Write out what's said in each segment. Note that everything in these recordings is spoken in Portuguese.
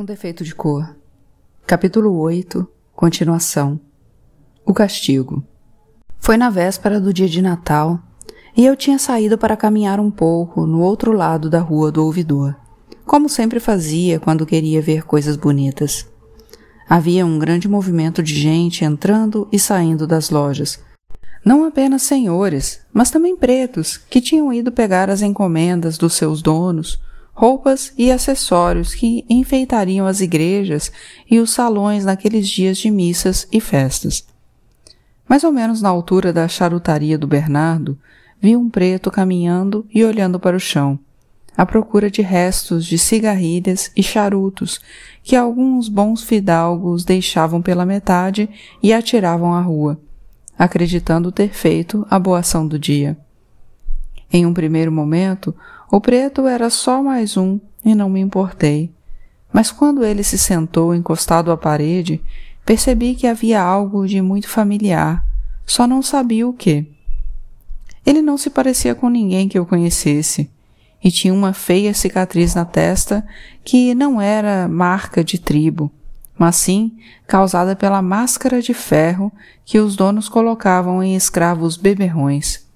Um defeito de cor. Capítulo 8. Continuação. O castigo. Foi na véspera do dia de Natal e eu tinha saído para caminhar um pouco no outro lado da rua do ouvidor, como sempre fazia quando queria ver coisas bonitas. Havia um grande movimento de gente entrando e saindo das lojas. Não apenas senhores, mas também pretos, que tinham ido pegar as encomendas dos seus donos, roupas e acessórios que enfeitariam as igrejas e os salões naqueles dias de missas e festas. Mais ou menos na altura da charutaria do Bernardo, vi um preto caminhando e olhando para o chão, à procura de restos de cigarrilhas e charutos que alguns bons fidalgos deixavam pela metade e atiravam à rua, acreditando ter feito a boa ação do dia. Em um primeiro momento, o preto era só mais um e não me importei. Mas quando ele se sentou encostado à parede, percebi que havia algo de muito familiar, só não sabia o que. Ele não se parecia com ninguém que eu conhecesse, e tinha uma feia cicatriz na testa que não era marca de tribo, mas sim causada pela máscara de ferro que os donos colocavam em escravos beberrões.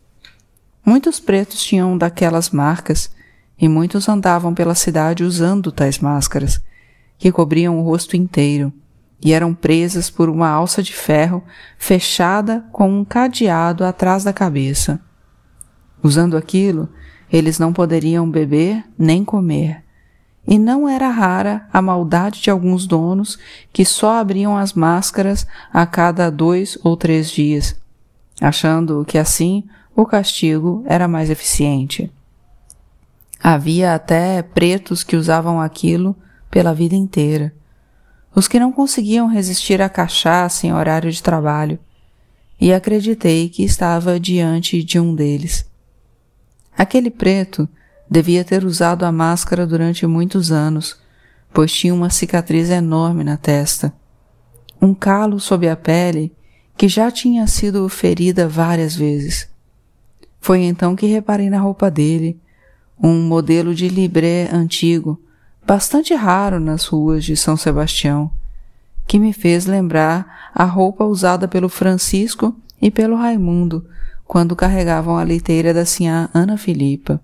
Muitos pretos tinham daquelas marcas, e muitos andavam pela cidade usando tais máscaras, que cobriam o rosto inteiro e eram presas por uma alça de ferro fechada com um cadeado atrás da cabeça. Usando aquilo, eles não poderiam beber nem comer. E não era rara a maldade de alguns donos que só abriam as máscaras a cada dois ou três dias, achando que assim o castigo era mais eficiente. Havia até pretos que usavam aquilo pela vida inteira os que não conseguiam resistir à cachaça em horário de trabalho, e acreditei que estava diante de um deles. Aquele preto devia ter usado a máscara durante muitos anos, pois tinha uma cicatriz enorme na testa, um calo sob a pele que já tinha sido ferida várias vezes. Foi então que reparei na roupa dele, um modelo de libré antigo, bastante raro nas ruas de São Sebastião, que me fez lembrar a roupa usada pelo Francisco e pelo Raimundo quando carregavam a liteira da sinhá Ana Filipa.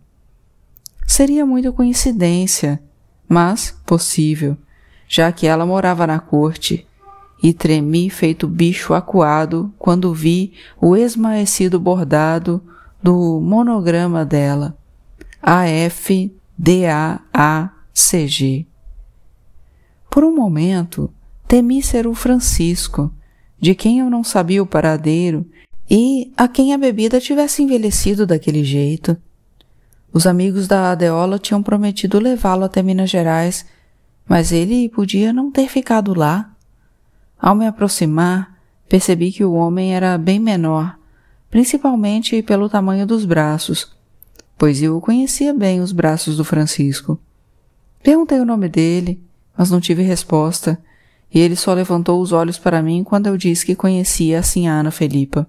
Seria muita coincidência, mas possível, já que ela morava na corte, e tremi feito bicho acuado quando vi o esmaecido bordado do monograma dela, A-F-D-A-A CG. Por um momento, temi ser o Francisco, de quem eu não sabia o paradeiro e a quem a bebida tivesse envelhecido daquele jeito. Os amigos da Adeola tinham prometido levá-lo até Minas Gerais, mas ele podia não ter ficado lá. Ao me aproximar, percebi que o homem era bem menor, principalmente pelo tamanho dos braços, pois eu conhecia bem os braços do Francisco. Perguntei o nome dele, mas não tive resposta, e ele só levantou os olhos para mim quando eu disse que conhecia a Sinhana Felipa.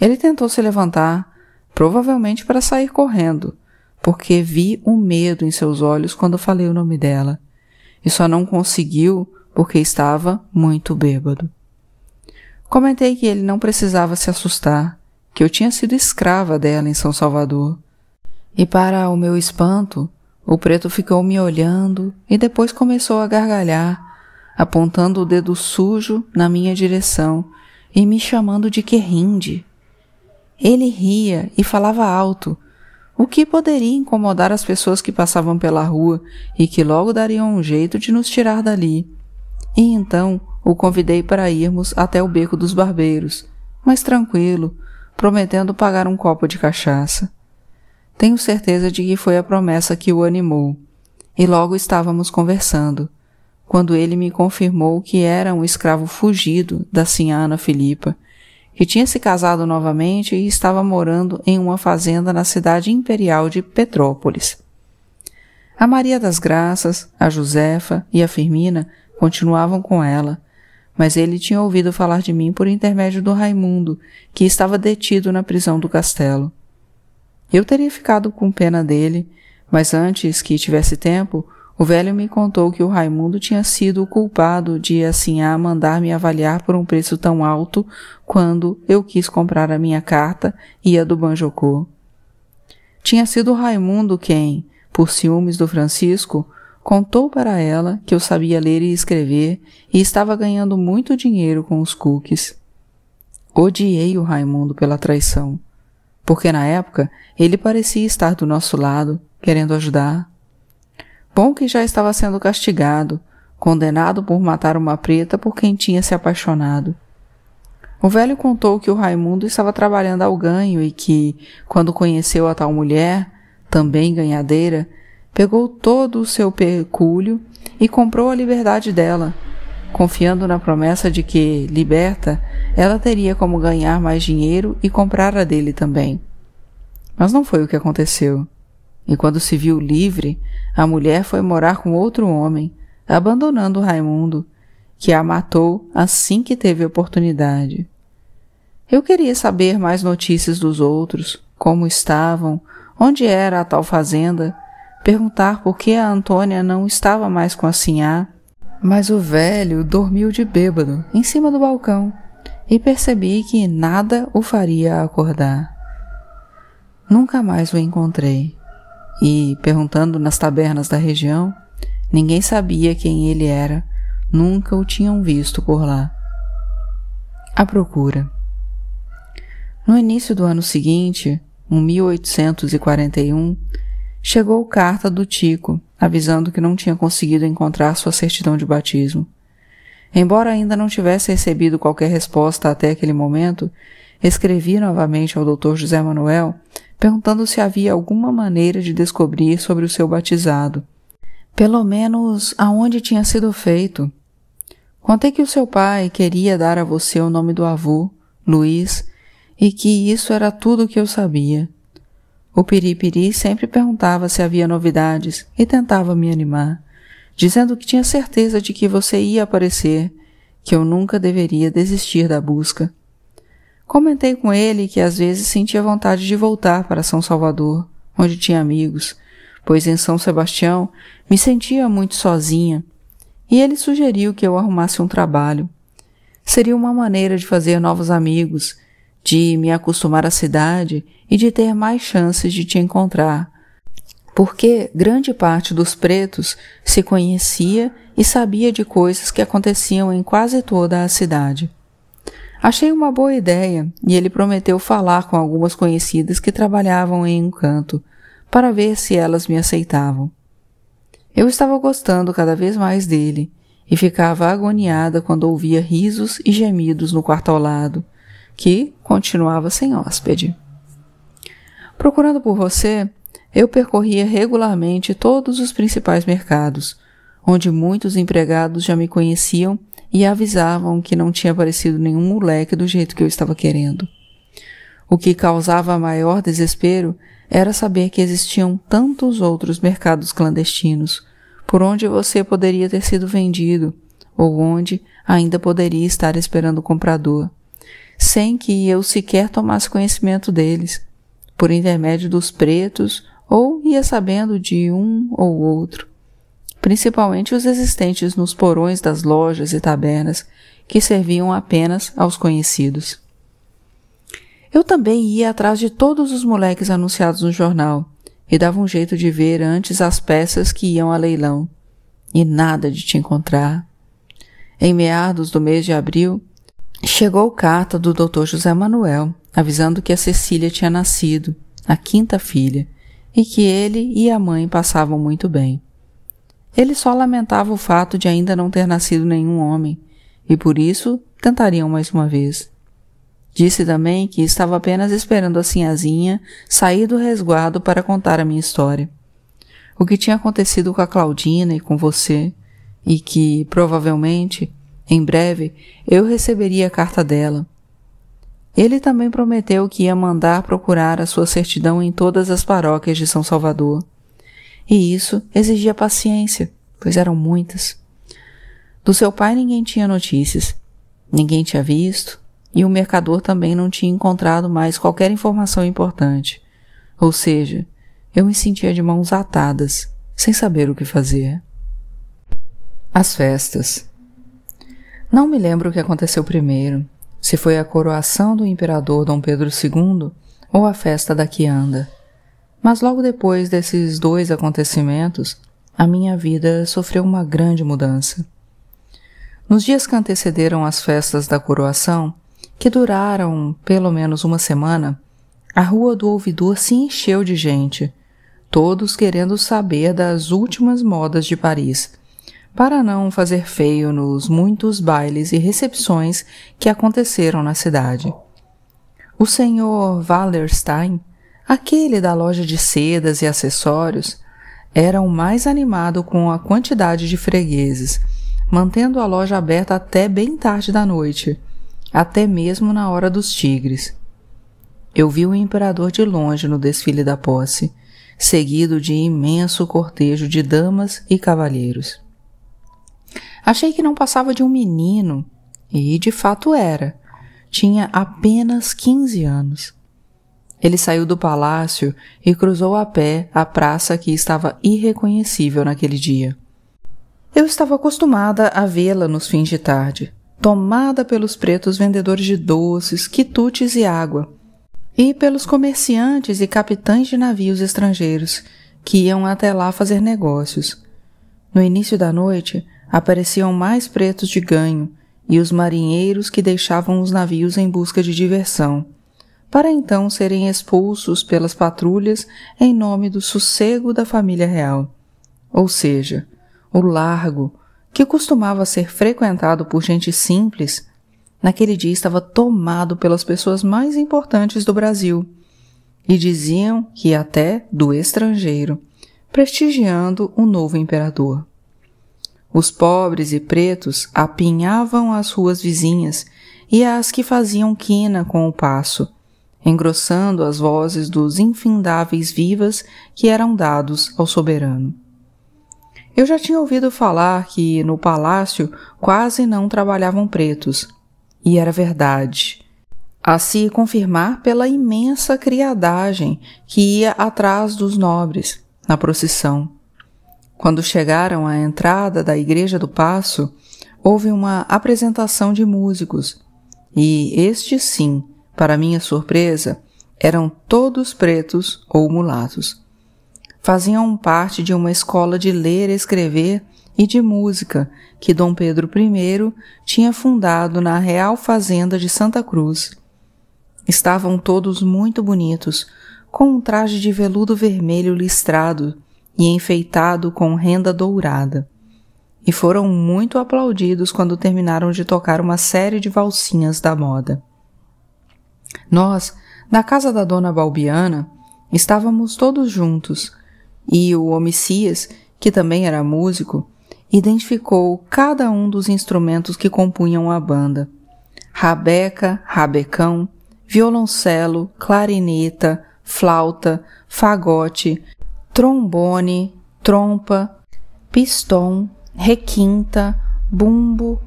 Ele tentou se levantar, provavelmente para sair correndo, porque vi o um medo em seus olhos quando falei o nome dela, e só não conseguiu porque estava muito bêbado. Comentei que ele não precisava se assustar, que eu tinha sido escrava dela em São Salvador. E para o meu espanto, o preto ficou me olhando e depois começou a gargalhar, apontando o dedo sujo na minha direção e me chamando de querrinde. Ele ria e falava alto, o que poderia incomodar as pessoas que passavam pela rua e que logo dariam um jeito de nos tirar dali. E então o convidei para irmos até o beco dos barbeiros, mas tranquilo, prometendo pagar um copo de cachaça. Tenho certeza de que foi a promessa que o animou. E logo estávamos conversando, quando ele me confirmou que era um escravo fugido da Sinhana Filipa, que tinha se casado novamente e estava morando em uma fazenda na cidade imperial de Petrópolis. A Maria das Graças, a Josefa e a Firmina continuavam com ela, mas ele tinha ouvido falar de mim por intermédio do Raimundo, que estava detido na prisão do castelo. Eu teria ficado com pena dele, mas antes que tivesse tempo, O velho me contou que o Raimundo tinha sido o culpado de assim a mandar me avaliar por um preço tão alto quando eu quis comprar a minha carta e a do Banjocô. Tinha sido o Raimundo quem, por ciúmes do Francisco, contou para ela que eu sabia ler e escrever e estava ganhando muito dinheiro com os cookies. Odiei o Raimundo pela traição, porque na época ele parecia estar do nosso lado, querendo ajudar. Bom que já estava sendo castigado, condenado por matar uma preta por quem tinha se apaixonado. O velho contou que o Raimundo estava trabalhando ao ganho e que, quando conheceu a tal mulher, também ganhadeira, pegou todo o seu pecúlio e comprou a liberdade dela, confiando na promessa de que, liberta, ela teria como ganhar mais dinheiro e comprar a dele também. Mas não foi o que aconteceu. E quando se viu livre, a mulher foi morar com outro homem, abandonando Raimundo, que a matou assim que teve oportunidade. Eu queria saber mais notícias dos outros, como estavam, onde era a tal fazenda, perguntar por que a Antônia não estava mais com a Sinhá, mas o velho dormiu de bêbado em cima do balcão e percebi que nada o faria acordar. Nunca mais o encontrei e, perguntando nas tabernas da região, ninguém sabia quem ele era, nunca o tinham visto por lá. A procura. No início do ano seguinte, em 1841, chegou carta do Tico, avisando que não tinha conseguido encontrar sua certidão de batismo. Embora ainda não tivesse recebido qualquer resposta até aquele momento, escrevi novamente ao Dr. José Manuel perguntando se havia alguma maneira de descobrir sobre o seu batizado, pelo menos aonde tinha sido feito. Contei que o seu pai queria dar a você o nome do avô, Luiz, e que isso era tudo o que eu sabia. O Piripiri sempre perguntava se havia novidades e tentava me animar, dizendo que tinha certeza de que você ia aparecer, que eu nunca deveria desistir da busca. Comentei com ele que às vezes sentia vontade de voltar para São Salvador, onde tinha amigos, pois em São Sebastião me sentia muito sozinha, e ele sugeriu que eu arrumasse um trabalho. Seria uma maneira de fazer novos amigos, de me acostumar à cidade e de ter mais chances de te encontrar, porque grande parte dos pretos se conhecia e sabia de coisas que aconteciam em quase toda a cidade. Achei uma boa ideia e ele prometeu falar com algumas conhecidas que trabalhavam em um canto, para ver se elas me aceitavam. Eu estava gostando cada vez mais dele e ficava agoniada quando ouvia risos e gemidos no quarto ao lado, que continuava sem hóspede. Procurando por você, eu percorria regularmente todos os principais mercados, onde muitos empregados já me conheciam e avisavam que não tinha aparecido nenhum moleque do jeito que eu estava querendo. O que causava maior desespero era saber que existiam tantos outros mercados clandestinos, por onde você poderia ter sido vendido, ou onde ainda poderia estar esperando o comprador, sem que eu sequer tomasse conhecimento deles, por intermédio dos pretos, ou ia sabendo de um ou outro, principalmente os existentes nos porões das lojas e tabernas, que serviam apenas aos conhecidos. Eu também ia atrás de todos os moleques anunciados no jornal e dava um jeito de ver antes as peças que iam a leilão. E nada de te encontrar. Em meados do mês de abril, chegou carta do Dr. José Manuel, avisando que a Cecília tinha nascido, a quinta filha, e que ele e a mãe passavam muito bem. Ele só lamentava o fato de ainda não ter nascido nenhum homem, e por isso tentariam mais uma vez. Disse também que estava apenas esperando a sinhazinha sair do resguardo para contar a minha história. O que tinha acontecido com a Claudina e com você, e que, provavelmente, em breve, eu receberia a carta dela. Ele também prometeu que ia mandar procurar a sua certidão em todas as paróquias de São Salvador e isso exigia paciência, pois eram muitas. Do seu pai ninguém tinha notícias, ninguém tinha visto, e o mercador também não tinha encontrado mais qualquer informação importante. Ou seja, eu me sentia de mãos atadas, sem saber o que fazer. As festas. Não me lembro o que aconteceu primeiro, se foi a coroação do imperador Dom Pedro II ou a festa da Quianda. Mas logo depois desses dois acontecimentos, a minha vida sofreu uma grande mudança. Nos dias que antecederam as festas da coroação, que duraram pelo menos uma semana, a rua do ouvidor se encheu de gente, todos querendo saber das últimas modas de Paris para não fazer feio nos muitos bailes e recepções que aconteceram na cidade. O senhor Wallerstein, aquele da loja de sedas e acessórios, era o mais animado com a quantidade de fregueses, mantendo a loja aberta até bem tarde da noite, até mesmo na hora dos tigres. Eu vi o imperador de longe no desfile da posse, seguido de imenso cortejo de damas e cavalheiros. Achei que não passava de um menino, e de fato era. Tinha apenas 15 anos. Ele saiu do palácio e cruzou a pé a praça que estava irreconhecível naquele dia. Eu estava acostumada a vê-la nos fins de tarde, tomada pelos pretos vendedores de doces, quitutes e água, e pelos comerciantes e capitães de navios estrangeiros que iam até lá fazer negócios. No início da noite, apareciam mais pretos de ganho e os marinheiros que deixavam os navios em busca de diversão, para então serem expulsos pelas patrulhas em nome do sossego da família real. Ou seja, o largo, que costumava ser frequentado por gente simples, naquele dia estava tomado pelas pessoas mais importantes do Brasil, e diziam que até do estrangeiro, prestigiando o novo imperador. Os pobres e pretos apinhavam as ruas vizinhas e as que faziam quina com o passo, engrossando as vozes dos infindáveis vivas que eram dados ao soberano. Eu já tinha ouvido falar que no palácio quase não trabalhavam pretos, e era verdade. A se confirmar pela imensa criadagem que ia atrás dos nobres na procissão. Quando chegaram à entrada da Igreja do Passo, houve uma apresentação de músicos, e estes sim, para minha surpresa, eram todos pretos ou mulatos. Faziam parte de uma escola de ler, escrever e de música que Dom Pedro I tinha fundado na Real Fazenda de Santa Cruz. Estavam todos muito bonitos, com um traje de veludo vermelho listrado e enfeitado com renda dourada, e foram muito aplaudidos quando terminaram de tocar uma série de valsinhas da moda. Nós, na casa da dona Balbiana, estávamos todos juntos, e o Homicias, que também era músico, identificou cada um dos instrumentos que compunham a banda: rabeca, rabecão, violoncelo, clarineta, flauta, fagote, trombone, trompa, pistão, requinta, bumbo,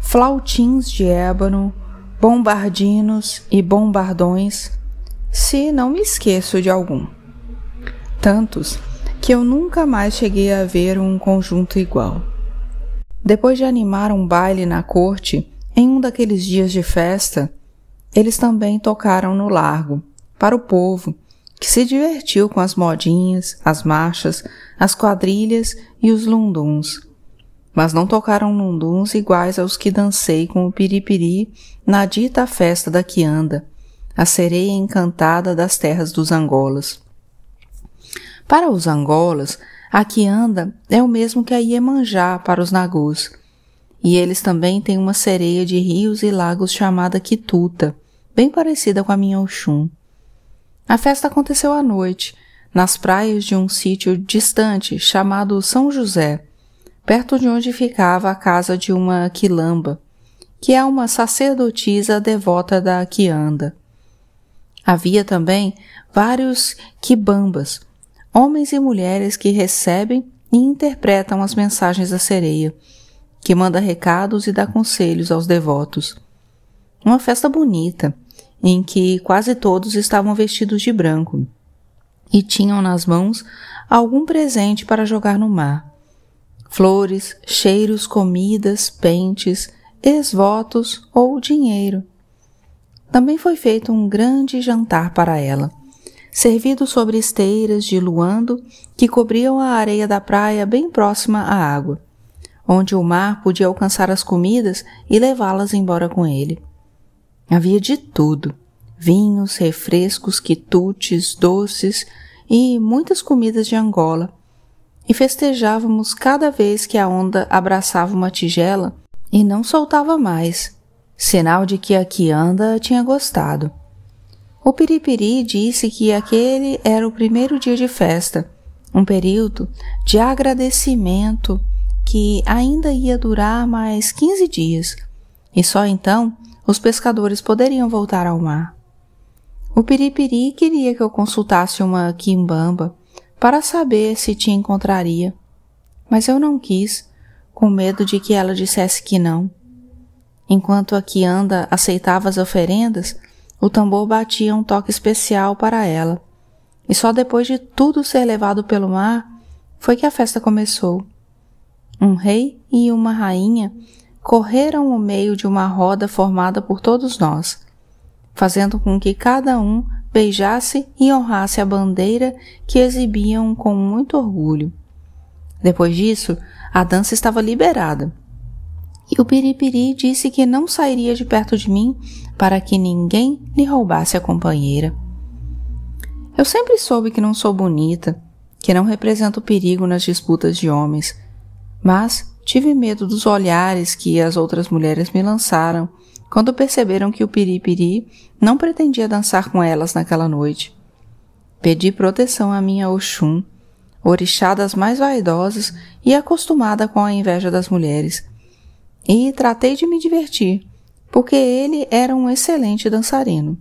flautins de ébano, bombardinos e bombardões, se não me esqueço de algum. Tantos que eu nunca mais cheguei a ver um conjunto igual. Depois de animar um baile na corte, em um daqueles dias de festa, eles também tocaram no largo, para o povo, que se divertiu com as modinhas, as marchas, as quadrilhas e os lunduns. Mas não tocaram lunduns iguais aos que dancei com o piripiri na dita festa da Quianda, a sereia encantada das terras dos Angolas. Para os Angolas, a Quianda é o mesmo que a Iemanjá para os Nagus, e eles também têm uma sereia de rios e lagos chamada Quituta, bem parecida com a minha Oxum. A festa aconteceu à noite, nas praias de um sítio distante chamado São José, perto de onde ficava a casa de uma quilamba, que é uma sacerdotisa devota da Quianda. Havia também vários quibambas, homens e mulheres que recebem e interpretam as mensagens da sereia, que manda recados e dá conselhos aos devotos. Uma festa bonita, em que quase todos estavam vestidos de branco e tinham nas mãos algum presente para jogar no mar. flores, cheiros, comidas, pentes, ex-votos ou dinheiro. Também foi feito um grande jantar para ela, servido sobre esteiras de luando que cobriam a areia da praia bem próxima à água, onde o mar podia alcançar as comidas e levá-las embora com ele. Havia de tudo: vinhos, refrescos, quitutes, doces e muitas comidas de Angola. E festejávamos cada vez que a onda abraçava uma tigela e não soltava mais, sinal de que a que anda tinha gostado. O Piripiri disse que aquele era o primeiro dia de festa, um período de agradecimento que ainda ia durar mais 15 dias, e só então os pescadores poderiam voltar ao mar. O Piripiri queria que eu consultasse uma quimbamba para saber se te encontraria, mas eu não quis, com medo de que ela dissesse que não. Enquanto a quianda aceitava as oferendas, o tambor batia um toque especial para ela, e só depois de tudo ser levado pelo mar foi que a festa começou. Um rei e uma rainha correram o meio de uma roda formada por todos nós, fazendo com que cada um beijasse e honrasse a bandeira que exibiam com muito orgulho. Depois disso, a dança estava liberada. E o Piripiri disse que não sairia de perto de mim para que ninguém lhe roubasse a companheira. Eu sempre soube que não sou bonita, que não represento perigo nas disputas de homens, mas Tive medo dos olhares que as outras mulheres me lançaram quando perceberam que o Piripiri não pretendia dançar com elas naquela noite. Pedi proteção à minha Oxum, orixá das mais vaidosas e acostumada com a inveja das mulheres, e tratei de me divertir, porque ele era um excelente dançarino.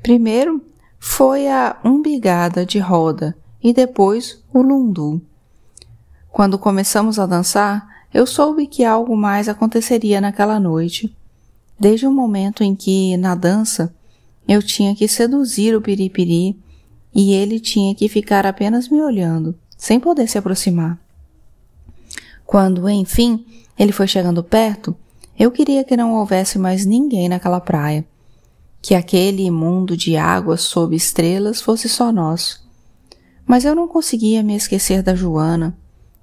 Primeiro foi a umbigada de roda e depois o lundu. Quando começamos a dançar, eu soube que algo mais aconteceria naquela noite. Desde o momento em que, na dança, eu tinha que seduzir o piripiri e ele tinha que ficar apenas me olhando, sem poder se aproximar. Quando, enfim, ele foi chegando perto, eu queria que não houvesse mais ninguém naquela praia, que aquele mundo de águas sob estrelas fosse só nosso. Mas eu não conseguia me esquecer da Joana,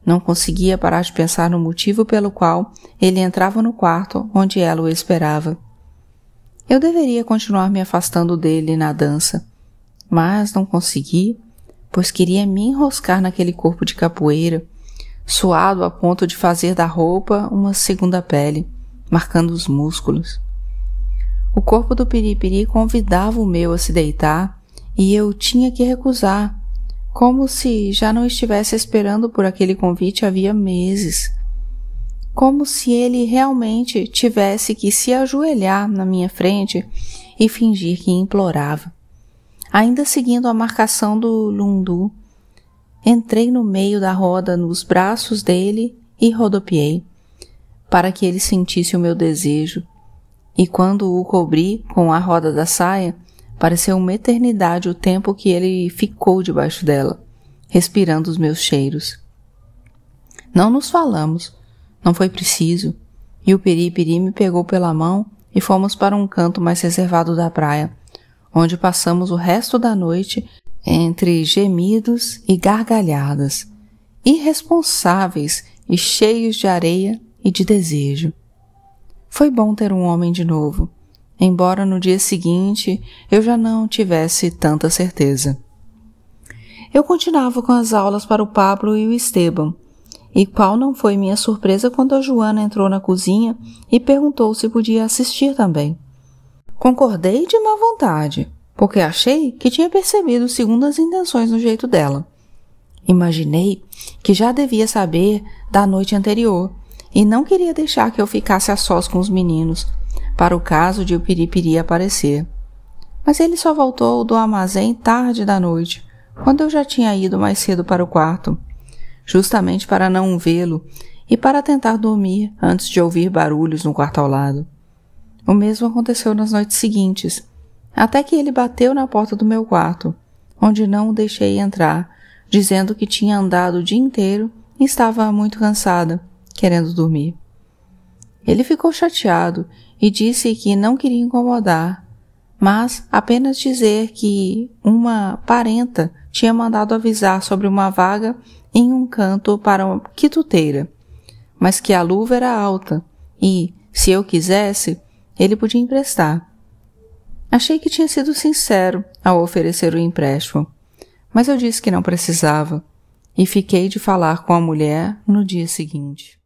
não conseguia parar de pensar no motivo pelo qual ele entrava no quarto onde ela o esperava. Eu deveria continuar me afastando dele na dança, mas não consegui, pois queria me enroscar naquele corpo de capoeira, suado a ponto de fazer da roupa uma segunda pele, marcando os músculos. O corpo do piripiri convidava o meu a se deitar e eu tinha que recusar, como se já não estivesse esperando por aquele convite havia meses. Como se ele realmente tivesse que se ajoelhar na minha frente e fingir que implorava. Ainda seguindo a marcação do Lundu, entrei no meio da roda nos braços dele e rodopiei, para que ele sentisse o meu desejo. E quando o cobri com a roda da saia, Pareceu uma eternidade o tempo que ele ficou debaixo dela, respirando os meus cheiros. Não nos falamos, não foi preciso, e o Piripiri me pegou pela mão e fomos para um canto mais reservado da praia, onde passamos o resto da noite entre gemidos e gargalhadas, irresponsáveis e cheios de areia e de desejo. Foi bom ter um homem de novo embora no dia seguinte eu já não tivesse tanta certeza. Eu continuava com as aulas para o Pablo e o Esteban, e qual não foi minha surpresa quando a Joana entrou na cozinha e perguntou se podia assistir também. Concordei de má vontade, porque achei que tinha percebido segundas intenções no jeito dela. Imaginei que já devia saber da noite anterior e não queria deixar que eu ficasse a sós com os meninos, para o caso de o Piripiri aparecer. Mas ele só voltou do armazém tarde da noite, quando eu já tinha ido mais cedo para o quarto, justamente para não vê-lo e para tentar dormir antes de ouvir barulhos no quarto ao lado. O mesmo aconteceu nas noites seguintes, até que ele bateu na porta do meu quarto, onde não o deixei entrar, dizendo que tinha andado o dia inteiro e estava muito cansada, querendo dormir. Ele ficou chateado e disse que não queria incomodar, mas apenas dizer que uma parenta tinha mandado avisar sobre uma vaga em um canto para uma quituteira, mas que a luva era alta e, se eu quisesse, ele podia emprestar. Achei que tinha sido sincero ao oferecer o empréstimo, mas eu disse que não precisava e fiquei de falar com a mulher no dia seguinte.